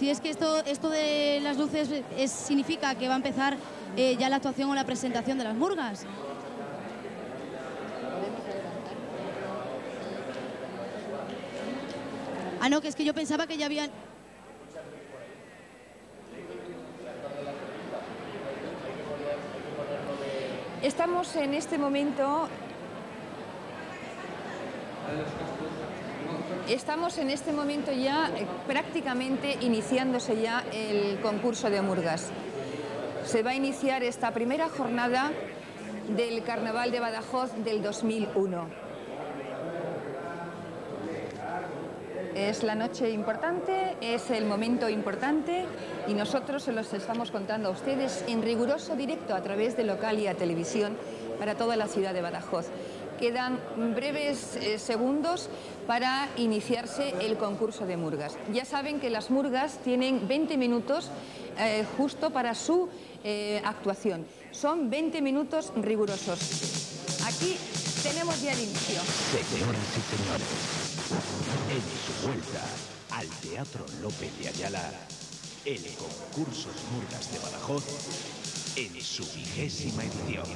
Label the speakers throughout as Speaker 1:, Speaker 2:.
Speaker 1: Si es que esto, esto de las luces es, significa que va a empezar eh, ya la actuación o la presentación de las murgas. Ah, no, que es que yo pensaba que ya habían...
Speaker 2: Estamos en este momento Estamos en este momento ya eh, prácticamente iniciándose ya el concurso de Murgas. Se va a iniciar esta primera jornada del Carnaval de Badajoz del 2001. Es la noche importante, es el momento importante y nosotros se los estamos contando a ustedes en riguroso directo a través de Localia Televisión para toda la ciudad de Badajoz. Quedan breves eh, segundos para iniciarse el concurso de murgas. Ya saben que las murgas tienen 20 minutos eh, justo para su eh, actuación. Son 20 minutos rigurosos. Aquí tenemos ya el inicio.
Speaker 3: Señoras y señores, en su vuelta al Teatro López de Ayala, el concurso Murgas de Badajoz, en su vigésima edición.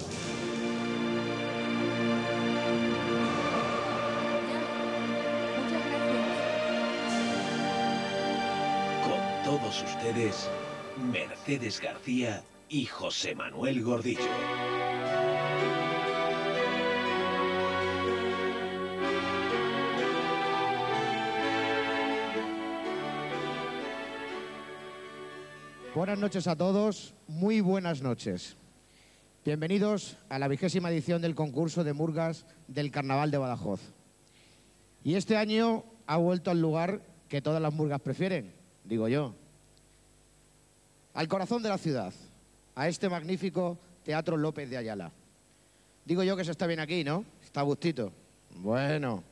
Speaker 3: Todos ustedes, Mercedes García y José Manuel Gordillo.
Speaker 4: Buenas noches a todos, muy buenas noches. Bienvenidos a la vigésima edición del concurso de Murgas del Carnaval de Badajoz. Y este año ha vuelto al lugar que todas las murgas prefieren, digo yo, al corazón de la ciudad, a este magnífico Teatro López de Ayala. Digo yo que se está bien aquí, ¿no? Está a gustito. Bueno.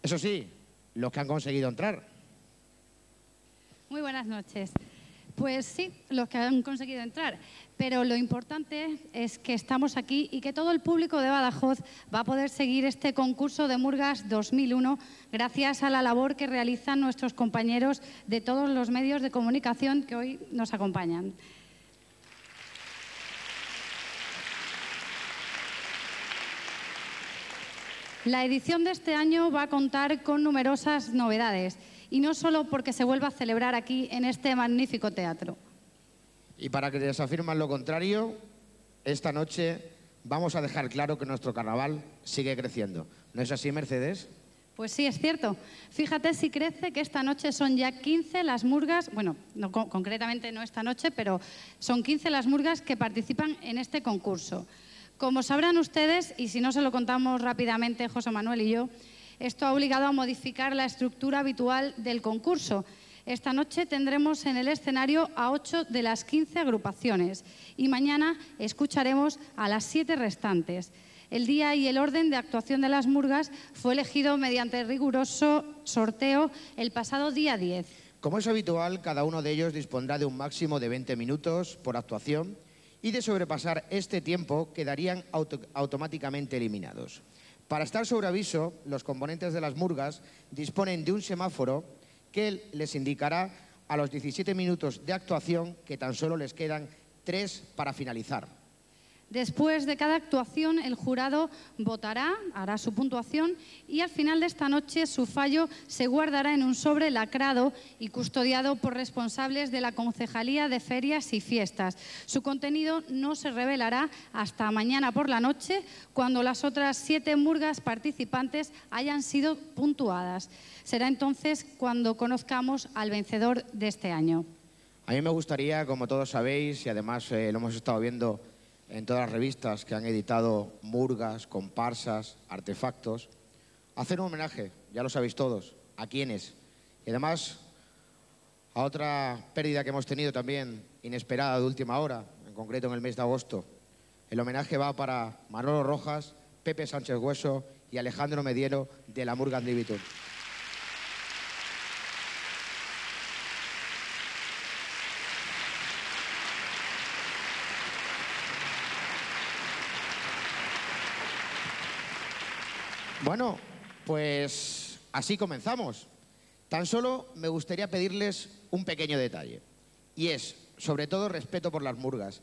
Speaker 4: Eso sí, los que han conseguido entrar.
Speaker 5: Muy buenas noches. Pues sí, los que han conseguido entrar. Pero lo importante es que estamos aquí y que todo el público de Badajoz va a poder seguir este concurso de Murgas 2001 gracias a la labor que realizan nuestros compañeros de todos los medios de comunicación que hoy nos acompañan. La edición de este año va a contar con numerosas novedades y no solo porque se vuelva a celebrar aquí en este magnífico teatro.
Speaker 4: Y para que les afirman lo contrario, esta noche vamos a dejar claro que nuestro carnaval sigue creciendo. ¿No es así, Mercedes?
Speaker 5: Pues sí, es cierto. Fíjate si crece que esta noche son ya 15 las murgas, bueno, no, concretamente no esta noche, pero son 15 las murgas que participan en este concurso. Como sabrán ustedes, y si no se lo contamos rápidamente José Manuel y yo, esto ha obligado a modificar la estructura habitual del concurso. Esta noche tendremos en el escenario a ocho de las 15 agrupaciones y mañana escucharemos a las siete restantes. El día y el orden de actuación de las murgas fue elegido mediante riguroso sorteo el pasado día 10.
Speaker 4: Como es habitual, cada uno de ellos dispondrá de un máximo de 20 minutos por actuación y de sobrepasar este tiempo quedarían automáticamente eliminados. Para estar sobre aviso, los componentes de las murgas disponen de un semáforo que les indicará a los 17 minutos de actuación que tan solo les quedan tres para finalizar.
Speaker 5: Después de cada actuación, el jurado votará, hará su puntuación y al final de esta noche su fallo se guardará en un sobre lacrado y custodiado por responsables de la Concejalía de Ferias y Fiestas. Su contenido no se revelará hasta mañana por la noche, cuando las otras siete murgas participantes hayan sido puntuadas. Será entonces cuando conozcamos al vencedor de este año.
Speaker 4: A mí me gustaría, como todos sabéis, y además eh, lo hemos estado viendo en todas las revistas que han editado murgas, comparsas, artefactos, hacer un homenaje, ya lo sabéis todos, a quienes. Y además a otra pérdida que hemos tenido también inesperada de última hora, en concreto en el mes de agosto. El homenaje va para Manolo Rojas, Pepe Sánchez Hueso y Alejandro Mediero de la Murga Andivitur. Bueno, pues así comenzamos. Tan solo me gustaría pedirles un pequeño detalle, y es, sobre todo, respeto por las murgas,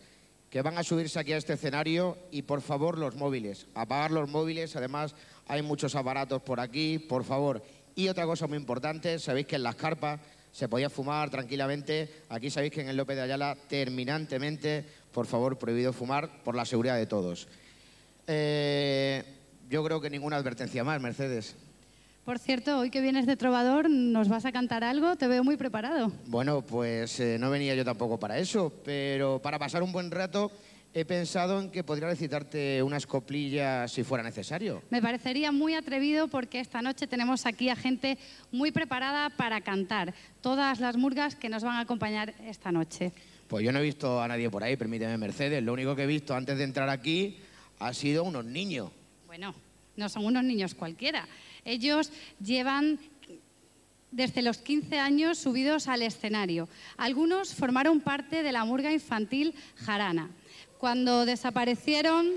Speaker 4: que van a subirse aquí a este escenario y, por favor, los móviles, apagar los móviles, además hay muchos aparatos por aquí, por favor. Y otra cosa muy importante, sabéis que en las carpas se podía fumar tranquilamente, aquí sabéis que en el López de Ayala terminantemente, por favor, prohibido fumar por la seguridad de todos. Eh, yo creo que ninguna advertencia más, Mercedes.
Speaker 5: Por cierto, hoy que vienes de trovador, ¿nos vas a cantar algo? Te veo muy preparado.
Speaker 4: Bueno, pues eh, no venía yo tampoco para eso, pero para pasar un buen rato he pensado en que podría recitarte unas coplillas si fuera necesario.
Speaker 5: Me parecería muy atrevido porque esta noche tenemos aquí a gente muy preparada para cantar. Todas las murgas que nos van a acompañar esta noche.
Speaker 4: Pues yo no he visto a nadie por ahí, permíteme Mercedes. Lo único que he visto antes de entrar aquí ha sido unos niños.
Speaker 5: Bueno, no son unos niños cualquiera. Ellos llevan desde los 15 años subidos al escenario. Algunos formaron parte de la murga infantil Jarana. Cuando desaparecieron,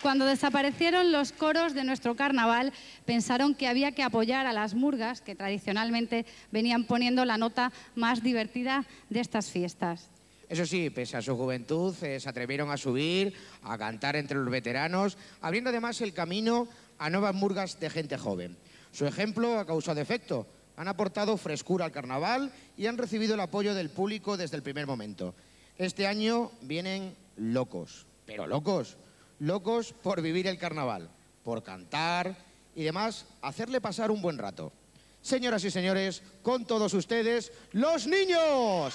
Speaker 5: cuando desaparecieron los coros de nuestro carnaval, pensaron que había que apoyar a las murgas, que tradicionalmente venían poniendo la nota más divertida de estas fiestas.
Speaker 4: Eso sí, pese a su juventud, eh, se atrevieron a subir, a cantar entre los veteranos, abriendo además el camino a nuevas murgas de gente joven. Su ejemplo ha causado efecto. Han aportado frescura al carnaval y han recibido el apoyo del público desde el primer momento. Este año vienen locos, pero locos, locos por vivir el carnaval, por cantar y demás, hacerle pasar un buen rato. Señoras y señores, con todos ustedes, los niños.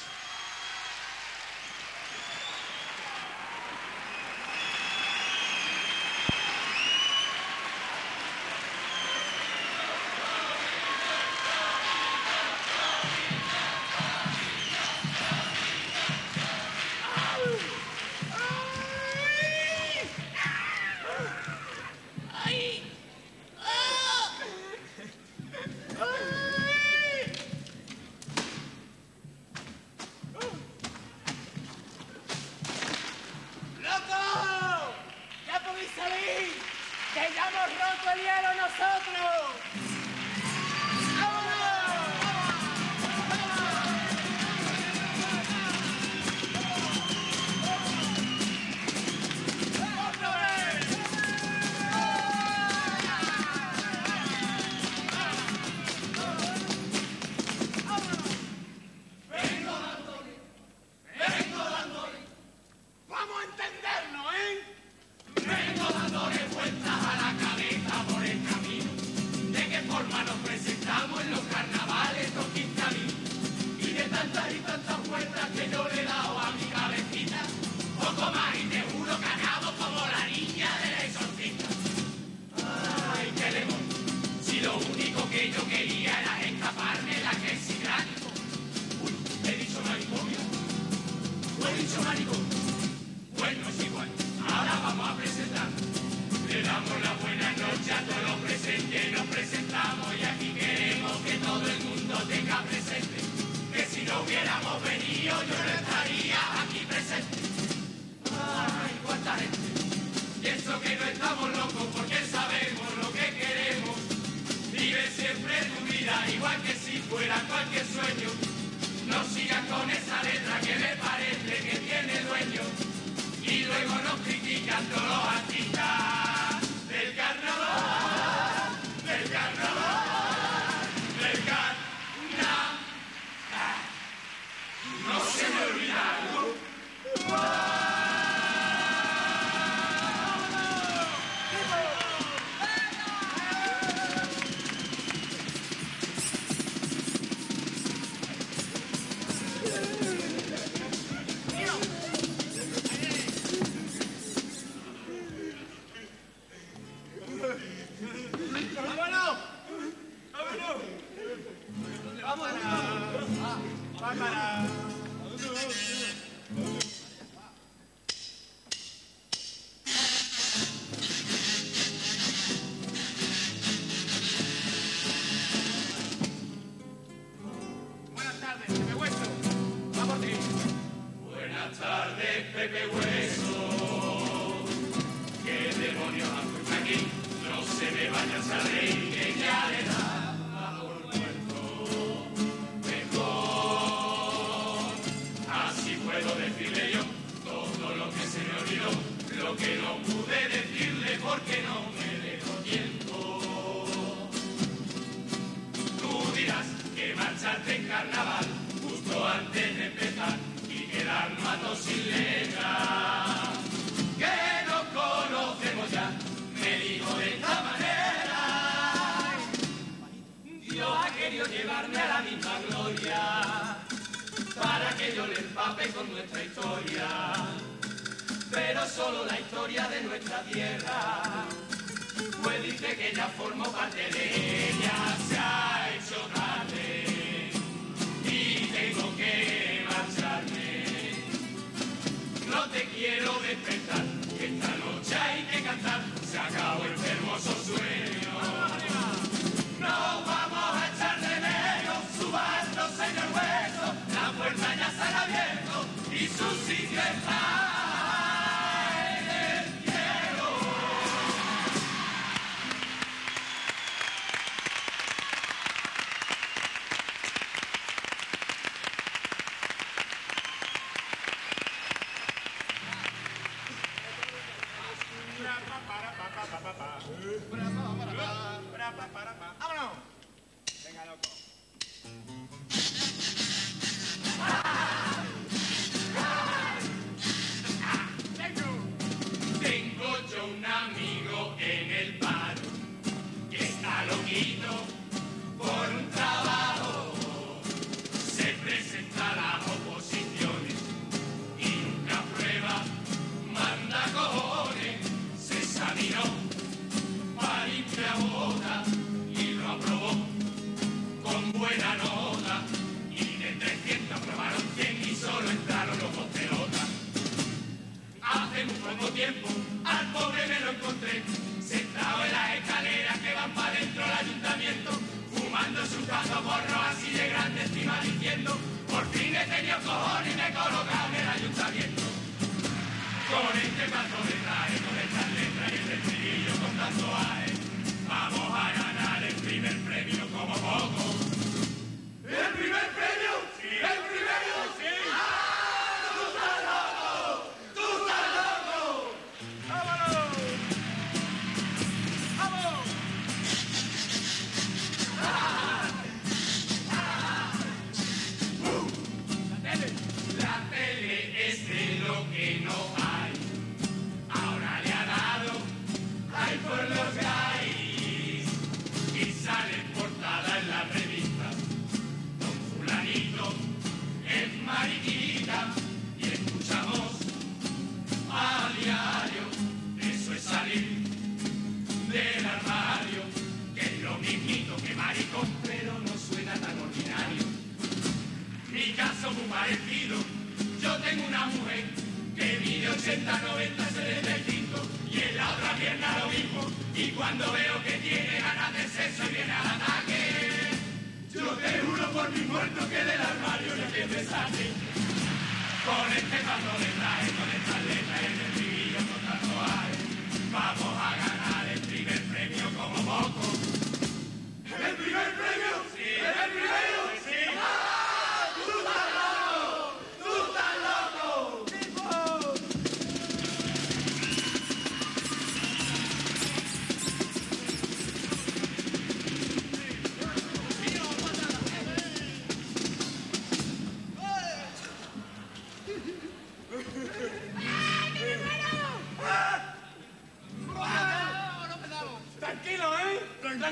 Speaker 6: Marcha rey que le da por mejor, así puedo decirle yo todo lo que se me olvidó, lo que no pude decirle porque no me dejó tiempo. Tú dirás que marchaste en carnaval justo antes de empezar y quedar matos sin letra. yo le empape con nuestra historia, pero solo la historia de nuestra tierra, pues dice que ya formó parte de ella, se ha hecho tarde y tengo que marcharme. No te quiero despertar, que esta noche hay que cantar, se acabó el hermoso sueño. Sieg getan. Tito. Con este paso de traje, con estas letras y ese estribillo con tanto aire. muerto que del armario le siempre sale. Con este paso de traje, con esta letra, el estribillo con tanto. Vamos.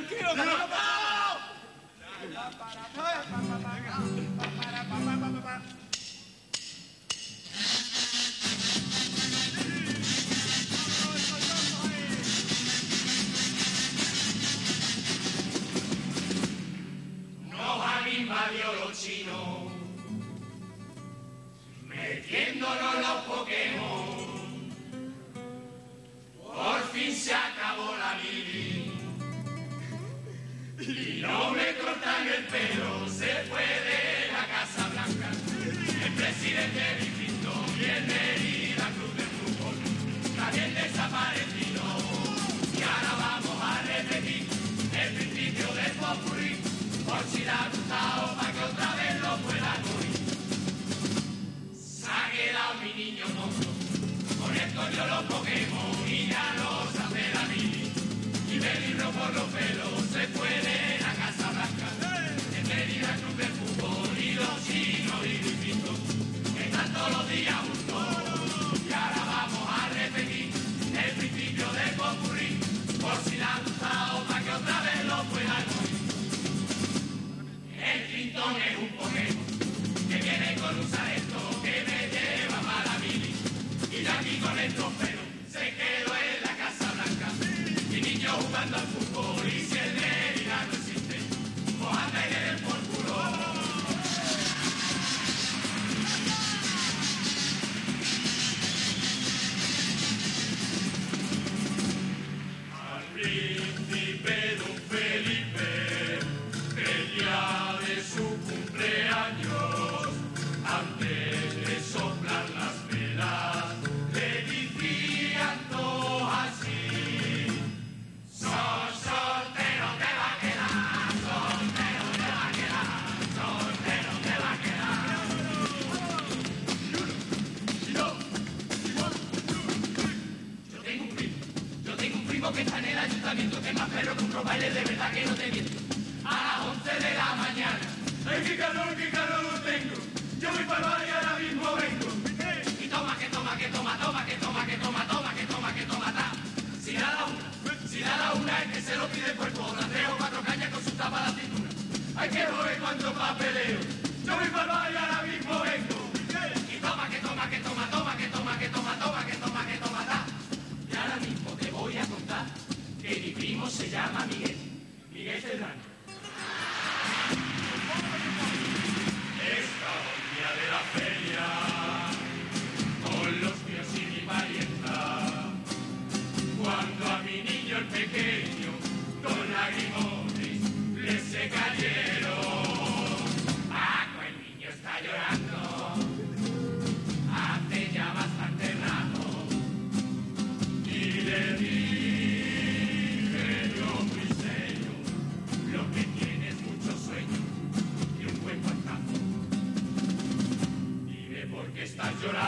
Speaker 6: tranquilo, que no. Que está en el ayuntamiento, que más perro que un de verdad que no te miento. A las 11 de la mañana, ay qué calor, qué calor tengo, yo voy para el y ahora mismo vengo. Y toma, que toma, que toma, toma, que toma, que toma, toma, que toma, que toma, ta. Si da la una, si da la una es que se lo pide por otra, tres o cuatro cañas con su tapa la cintura. Ay que joder cuánto papeleo, yo voy para el y ahora mismo vengo. Y toma, que toma, que toma, toma, que toma, que toma, toma, que toma, que toma, ta. Y ahora mismo te voy a que mi primo se llama Miguel. Miguel Serrano. sta